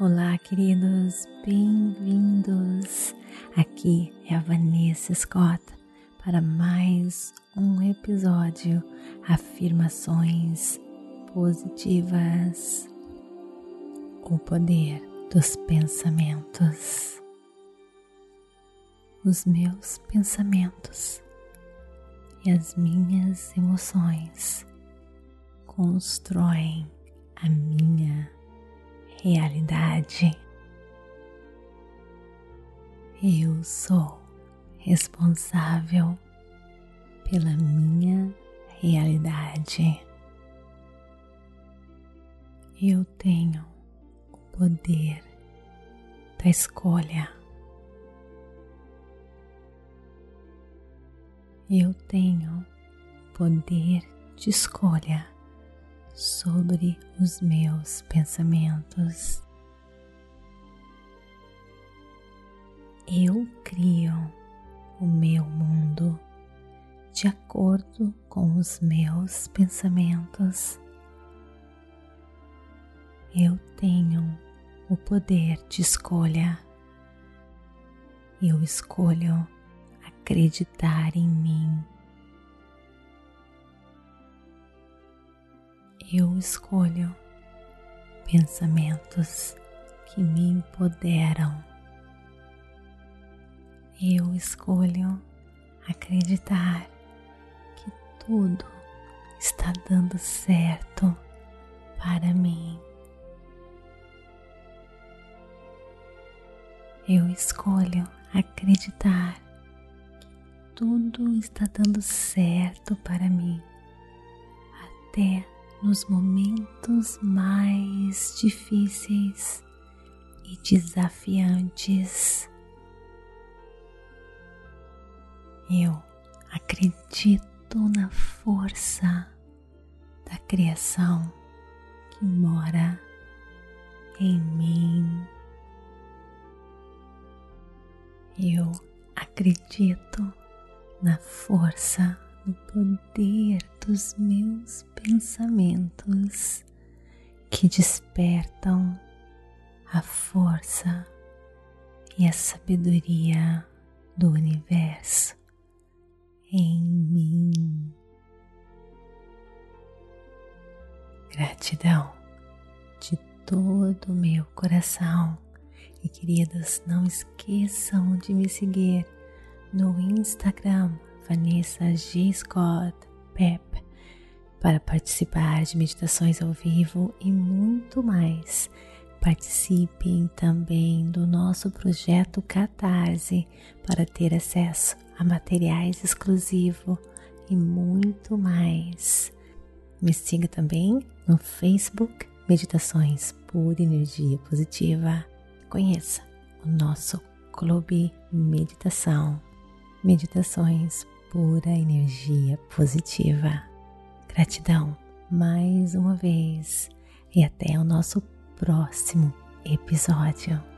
Olá, queridos, bem-vindos. Aqui é a Vanessa Scott para mais um episódio Afirmações Positivas. O poder dos pensamentos. Os meus pensamentos e as minhas emoções constroem a minha realidade. Eu sou responsável pela minha realidade. Eu tenho o poder da escolha. Eu tenho poder de escolha sobre os meus pensamentos. Eu crio o meu mundo de acordo com os meus pensamentos. Eu tenho o poder de escolha. Eu escolho acreditar em mim. Eu escolho pensamentos que me empoderam. Eu escolho acreditar que tudo está dando certo para mim. Eu escolho acreditar que tudo está dando certo para mim, até nos momentos mais difíceis e desafiantes. Eu acredito na força da criação que mora em mim. Eu acredito na força no poder dos meus pensamentos que despertam a força e a sabedoria do universo em mim. Gratidão de todo o meu coração. E queridos, não esqueçam de me seguir no Instagram Vanessa G. Scott Pep para participar de meditações ao vivo e muito mais. Participem também do nosso projeto Catarse para ter acesso a materiais exclusivos e muito mais. Me siga também no Facebook Meditações por Energia Positiva. Conheça o nosso Clube Meditação. Meditações pura energia positiva. Gratidão mais uma vez e até o nosso próximo episódio.